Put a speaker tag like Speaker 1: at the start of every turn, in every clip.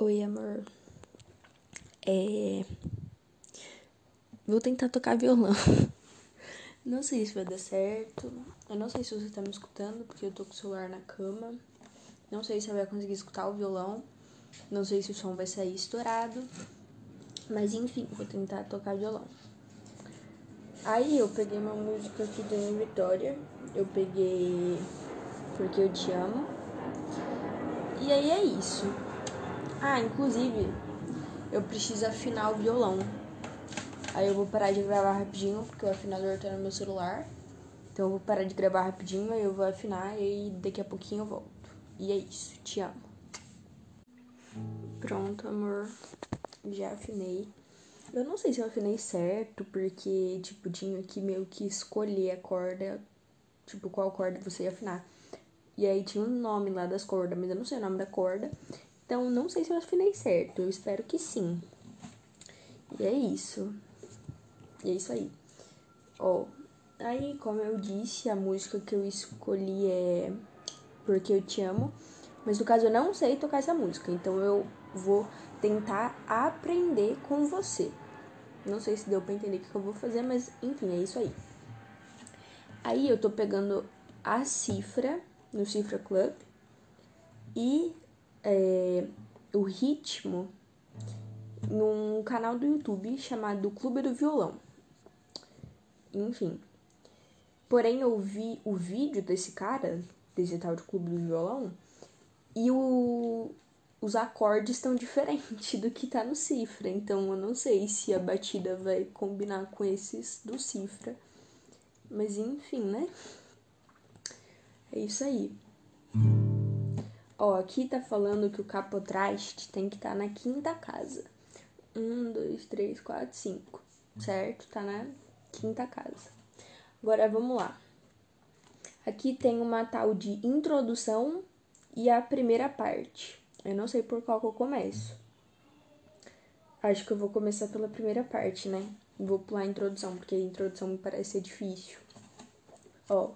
Speaker 1: Oi, amor. É. Vou tentar tocar violão. Não sei se vai dar certo. Eu não sei se você tá me escutando, porque eu tô com o celular na cama. Não sei se eu vai conseguir escutar o violão. Não sei se o som vai sair estourado. Mas enfim, vou tentar tocar violão. Aí eu peguei uma música aqui da Vitória. Eu peguei Porque Eu Te Amo. E aí é isso. Ah, inclusive, eu preciso afinar o violão. Aí eu vou parar de gravar rapidinho, porque o afinador tá no meu celular. Então eu vou parar de gravar rapidinho, aí eu vou afinar e daqui a pouquinho eu volto. E é isso, te amo. Pronto, amor. Já afinei. Eu não sei se eu afinei certo, porque, tipo, tinha que meio que escolher a corda, tipo, qual corda você ia afinar. E aí tinha um nome lá das cordas, mas eu não sei o nome da corda. Então, não sei se eu afinei certo. Eu espero que sim. E é isso. E é isso aí. Ó, aí, como eu disse, a música que eu escolhi é Porque Eu Te Amo. Mas no caso, eu não sei tocar essa música. Então, eu vou tentar aprender com você. Não sei se deu pra entender o que eu vou fazer, mas enfim, é isso aí. Aí eu tô pegando a cifra no Cifra Club e é, o ritmo num canal do YouTube chamado Clube do Violão. Enfim. Porém, eu vi o vídeo desse cara, desse tal de Clube do Violão, e o, os acordes estão diferentes do que tá no cifra. Então eu não sei se a batida vai combinar com esses do cifra. Mas enfim, né? É isso aí. Ó, aqui tá falando que o capotraste tem que estar tá na quinta casa. Um, dois, três, quatro, cinco. Certo? Tá na quinta casa. Agora vamos lá. Aqui tem uma tal de introdução e a primeira parte. Eu não sei por qual que eu começo. Acho que eu vou começar pela primeira parte, né? Vou pular a introdução, porque a introdução me parece ser difícil. Ó,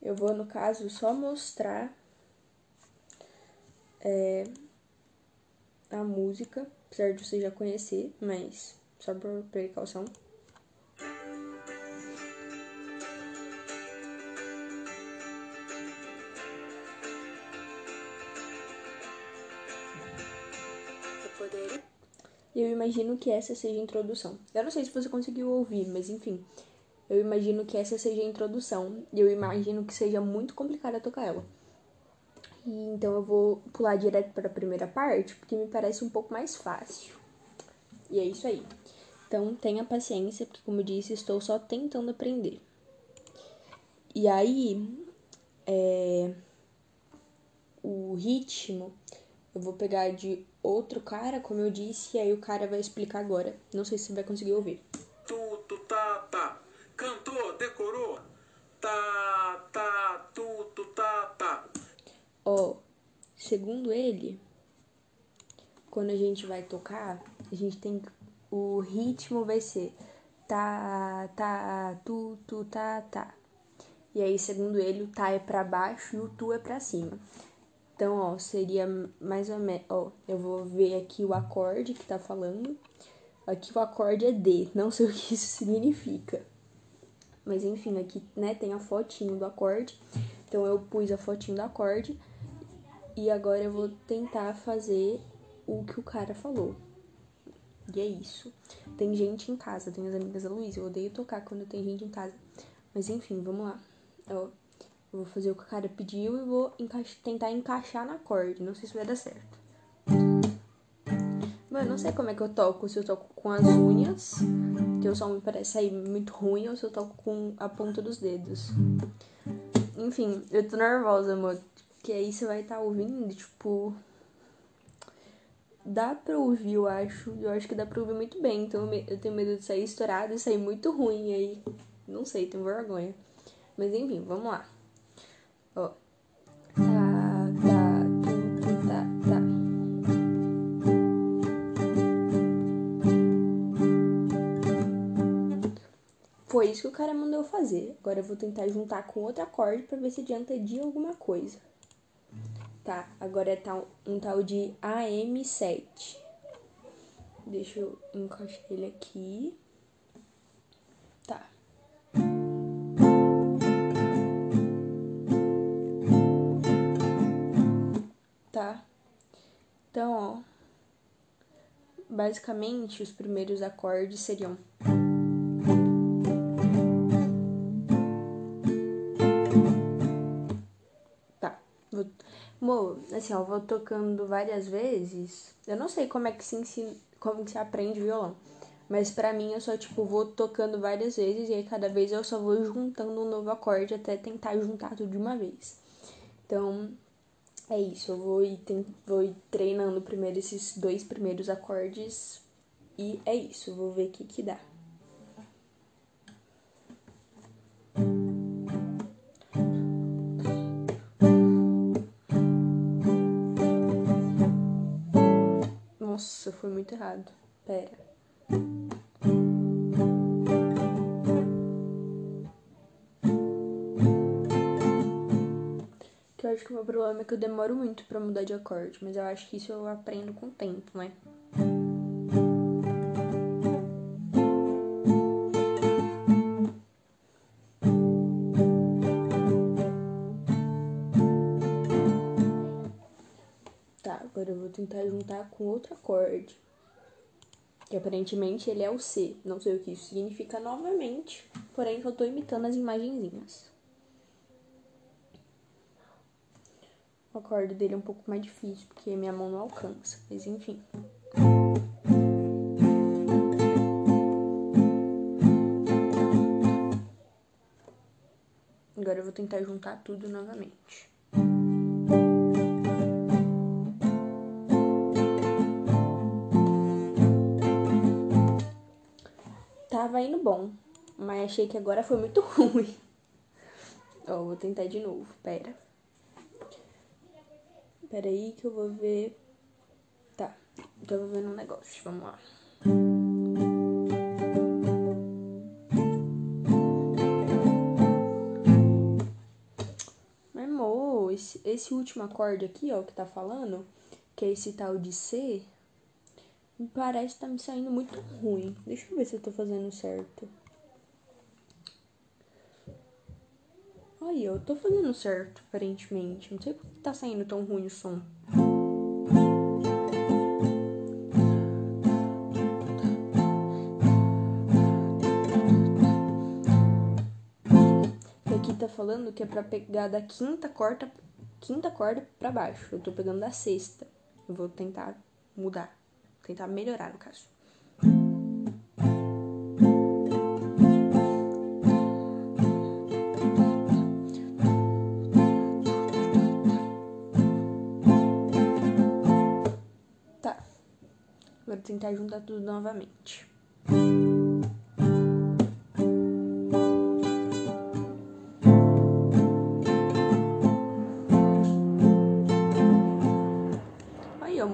Speaker 1: eu vou, no caso, só mostrar é, a música, apesar de você já conhecer, mas só por precaução. Eu imagino que essa seja a introdução. Eu não sei se você conseguiu ouvir, mas enfim. Eu imagino que essa seja a introdução. E eu imagino que seja muito complicado tocar ela. E então eu vou pular direto para a primeira parte, porque me parece um pouco mais fácil. E é isso aí. Então tenha paciência, porque como eu disse, estou só tentando aprender. E aí, é, o ritmo eu vou pegar de outro cara, como eu disse, e aí o cara vai explicar agora. Não sei se você vai conseguir ouvir.
Speaker 2: Tu, tu, tá, tá. Cantou, decorou. Tá, tá, tu, tu, tá, tá.
Speaker 1: Ó, segundo ele, quando a gente vai tocar, a gente tem o ritmo vai ser tá, tá, tu, tu, tá, tá. E aí, segundo ele, o tá é para baixo e o tu é para cima. Então, ó, seria mais ou menos, ó, eu vou ver aqui o acorde que tá falando. Aqui o acorde é D, não sei o que isso significa. Mas enfim, aqui, né, tem a fotinho do acorde. Então eu pus a fotinho do acorde e agora eu vou tentar fazer o que o cara falou. E é isso. Tem gente em casa, tem as amigas da Luísa. Eu odeio tocar quando tem gente em casa. Mas enfim, vamos lá. Eu vou fazer o que o cara pediu e vou encaix tentar encaixar na acorde. Não sei se vai dar certo. Mano, não sei como é que eu toco. Se eu toco com as unhas, que o som me parece sair muito ruim, ou se eu toco com a ponta dos dedos. Enfim, eu tô nervosa, amor. Que aí você vai estar tá ouvindo, tipo. Dá pra ouvir, eu acho. Eu acho que dá pra ouvir muito bem. Então eu tenho medo de sair estourado e sair muito ruim. Aí. Não sei, tenho vergonha. Mas enfim, vamos lá. Ó. Tá, tá, tu, tá, tá. Foi isso que o cara mandou fazer. Agora eu vou tentar juntar com outro acorde para ver se adianta de alguma coisa. Tá, agora é tal, um tal de AM7. Deixa eu encaixar ele aqui. Tá. Tá. Então, ó. Basicamente, os primeiros acordes seriam. Mo, assim, ó, vou tocando várias vezes. Eu não sei como é que se ensina, como que se aprende violão. Mas pra mim eu só, tipo, vou tocando várias vezes e aí cada vez eu só vou juntando um novo acorde até tentar juntar tudo de uma vez. Então, é isso. Eu vou ir, vou ir treinando primeiro esses dois primeiros acordes e é isso. Vou ver o que que dá. Nossa, foi muito errado. Pera. Que eu acho que o meu problema é que eu demoro muito para mudar de acorde, mas eu acho que isso eu aprendo com o tempo, né? Tentar juntar com outro acorde. Que aparentemente ele é o C. Não sei o que isso significa novamente, porém eu tô imitando as imagenzinhas. O acorde dele é um pouco mais difícil, porque minha mão não alcança, mas enfim. Agora eu vou tentar juntar tudo novamente. Tava indo bom, mas achei que agora foi muito ruim. Ó, vou tentar de novo, pera. Pera aí que eu vou ver. Tá, eu vou ver um negócio, vamos lá. Mas, amor, esse, esse último acorde aqui, ó, que tá falando, que é esse tal de C, parece que tá me saindo muito ruim. Deixa eu ver se eu tô fazendo certo. Aí, eu tô fazendo certo, aparentemente. Não sei por que tá saindo tão ruim o som. E aqui tá falando que é pra pegar da quinta corda, quinta corda pra baixo. Eu tô pegando da sexta. Eu vou tentar mudar. Tentar melhorar, no caso. Tá. Agora tentar juntar tudo novamente.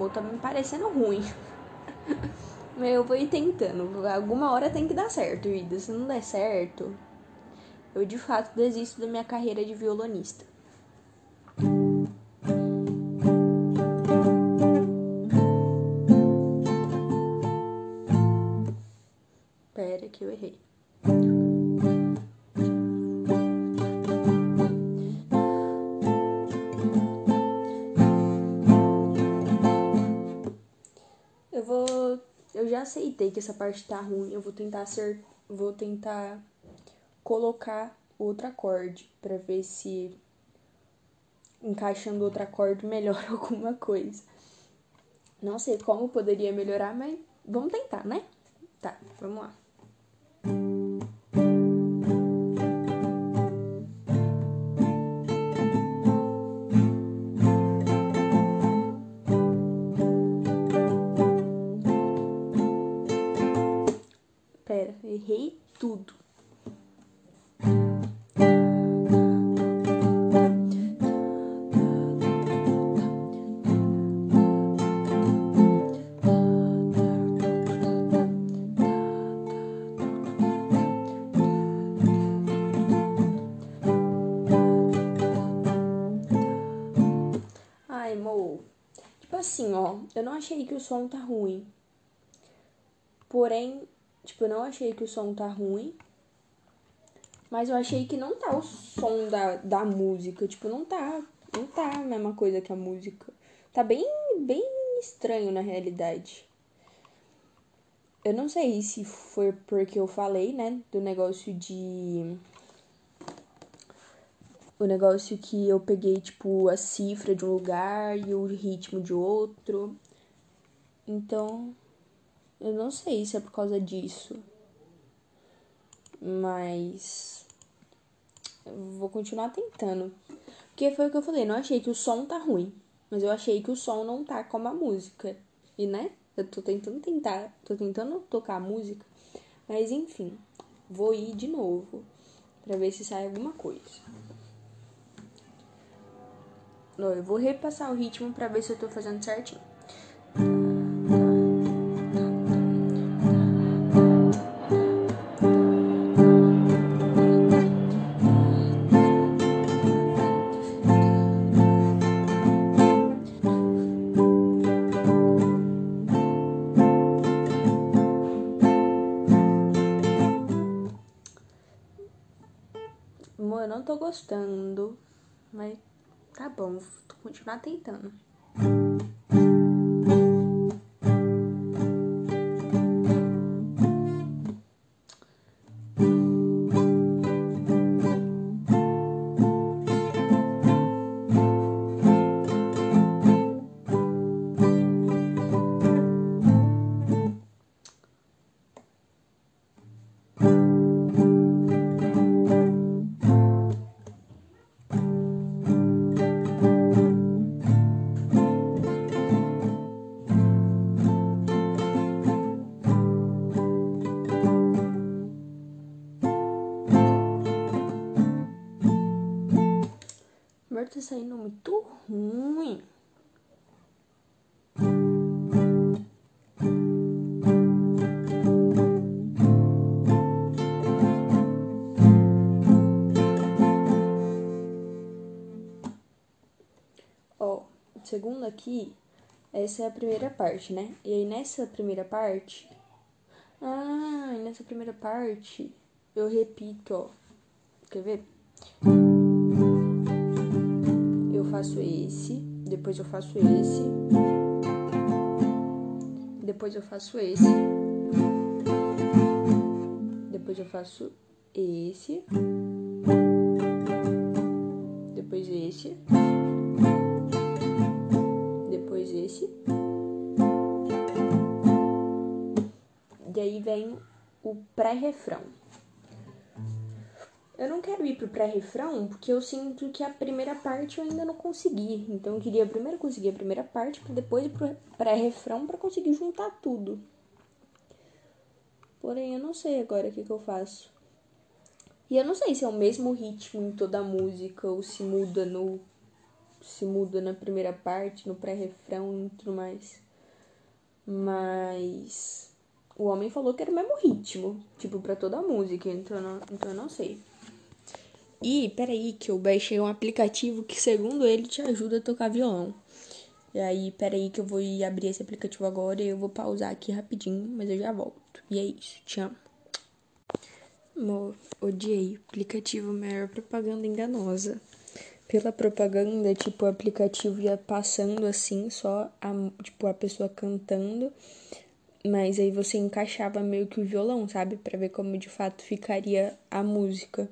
Speaker 1: Tá parecendo ruim. Eu vou ir tentando. Alguma hora tem que dar certo, Ida. Se não der certo, eu de fato desisto da minha carreira de violonista. Pera que eu errei. Aceitei que essa parte tá ruim. Eu vou tentar ser. Vou tentar colocar outro acorde pra ver se encaixando outro acorde melhora alguma coisa. Não sei como poderia melhorar, mas vamos tentar, né? Tá, vamos lá. errei tudo. Ai, Mo. Tipo assim, ó, eu não achei que o som tá ruim. Porém, tipo, eu não achei que o som tá ruim. Mas eu achei que não tá o som da, da música. Tipo, não tá. Não tá a mesma coisa que a música. Tá bem, bem estranho na realidade. Eu não sei se foi porque eu falei, né? Do negócio de. O negócio que eu peguei, tipo, a cifra de um lugar e o ritmo de outro. Então, eu não sei se é por causa disso. Mas. Vou continuar tentando. Porque foi o que eu falei, não achei que o som tá ruim. Mas eu achei que o som não tá como a música. E né? Eu tô tentando tentar. Tô tentando tocar a música. Mas enfim. Vou ir de novo. Pra ver se sai alguma coisa. Eu vou repassar o ritmo pra ver se eu tô fazendo certinho. Tô gostando, mas tá bom, vou continuar tentando. Muito ruim. Ó, segundo aqui, essa é a primeira parte, né? E aí nessa primeira parte. Ah, nessa primeira parte eu repito, ó. Quer ver? Faço esse, depois eu faço esse, depois eu faço esse, depois eu faço esse, depois esse, depois esse, e aí vem o pré-refrão. Eu não quero ir pro pré-refrão porque eu sinto que a primeira parte eu ainda não consegui. Então eu queria primeiro conseguir a primeira parte para depois ir pro pré-refrão para conseguir juntar tudo. Porém, eu não sei agora o que, que eu faço. E eu não sei se é o mesmo ritmo em toda a música ou se muda no se muda na primeira parte, no pré-refrão e tudo mais. Mas o homem falou que era o mesmo ritmo, tipo, para toda a música, então eu não, então eu não sei. E peraí, que eu baixei um aplicativo que, segundo ele, te ajuda a tocar violão. E aí, peraí, que eu vou abrir esse aplicativo agora e eu vou pausar aqui rapidinho, mas eu já volto. E é isso, te amo. Amor, odiei. Aplicativo maior propaganda enganosa. Pela propaganda, tipo, o aplicativo ia passando assim, só a, tipo, a pessoa cantando. Mas aí você encaixava meio que o violão, sabe? Pra ver como de fato ficaria a música.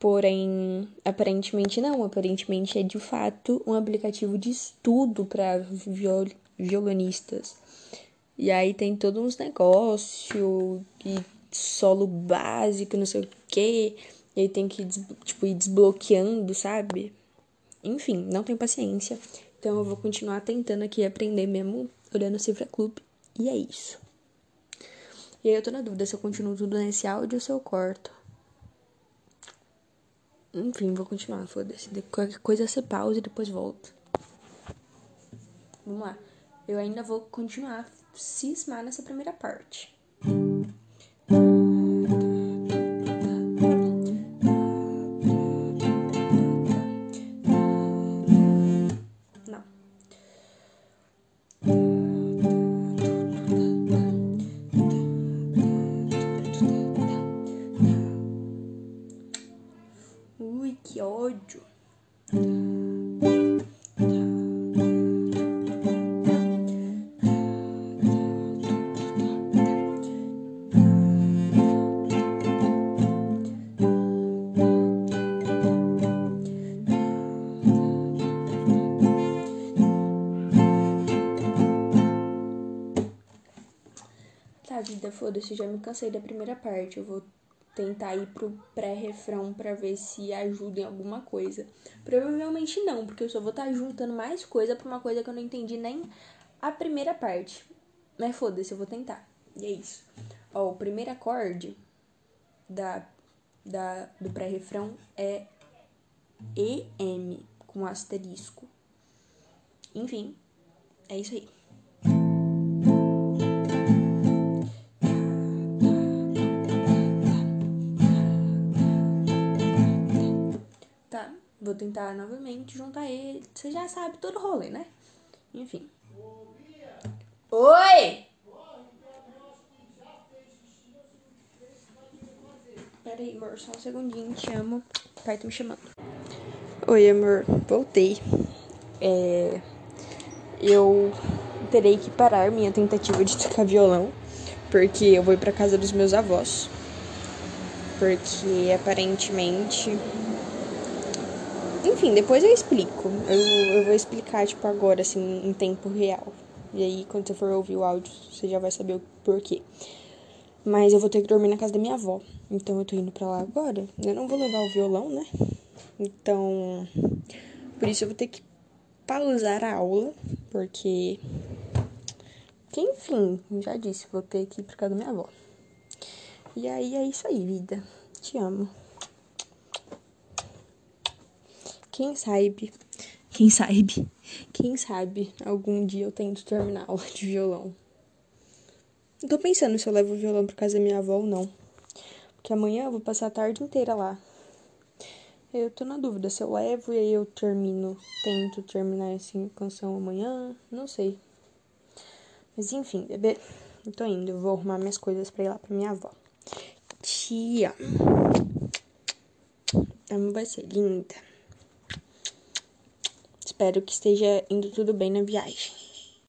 Speaker 1: Porém, aparentemente não. Aparentemente é de fato um aplicativo de estudo para viol violonistas. E aí tem todos uns negócios e solo básico, não sei o quê. E aí tem que tipo, ir desbloqueando, sabe? Enfim, não tenho paciência. Então eu vou continuar tentando aqui aprender mesmo, olhando o Cifra Club. E é isso. E aí eu tô na dúvida se eu continuo tudo nesse áudio ou se eu corto. Enfim, vou continuar, foda-se. Qualquer coisa você pausa e depois volta. Vamos lá. Eu ainda vou continuar cismar nessa primeira parte. Ah, vida, foda-se, já me cansei da primeira parte. Eu vou tentar ir pro pré-refrão para ver se ajuda em alguma coisa. Provavelmente não, porque eu só vou estar tá juntando mais coisa pra uma coisa que eu não entendi nem a primeira parte. Mas foda-se, eu vou tentar. E é isso. Ó, o primeiro acorde da, da, do pré-refrão é EM, com asterisco. Enfim, é isso aí. Tentar novamente juntar ele. Você já sabe todo o rolê, né? Enfim. Oi! Pera aí, amor, só um segundinho, te amo. O pai tá me chamando. Oi, amor, voltei. É... Eu terei que parar minha tentativa de tocar violão, porque eu vou ir pra casa dos meus avós. Porque aparentemente. Enfim, depois eu explico. Eu, eu vou explicar, tipo, agora, assim, em tempo real. E aí, quando você for ouvir o áudio, você já vai saber o porquê. Mas eu vou ter que dormir na casa da minha avó. Então eu tô indo pra lá agora. Eu não vou levar o violão, né? Então, por isso eu vou ter que pausar a aula, porque. Que enfim, já disse, vou ter que ir pra casa da minha avó. E aí é isso aí, vida. Te amo. Quem sabe, quem sabe, quem sabe algum dia eu tento terminar aula de violão. Não tô pensando se eu levo o violão pra casa da minha avó ou não. Porque amanhã eu vou passar a tarde inteira lá. Eu tô na dúvida se eu levo e aí eu termino, tento terminar essa canção amanhã, não sei. Mas enfim, bebê, eu tô indo, eu vou arrumar minhas coisas pra ir lá pra minha avó. Tia. Amo você, linda. Espero que esteja indo tudo bem na viagem.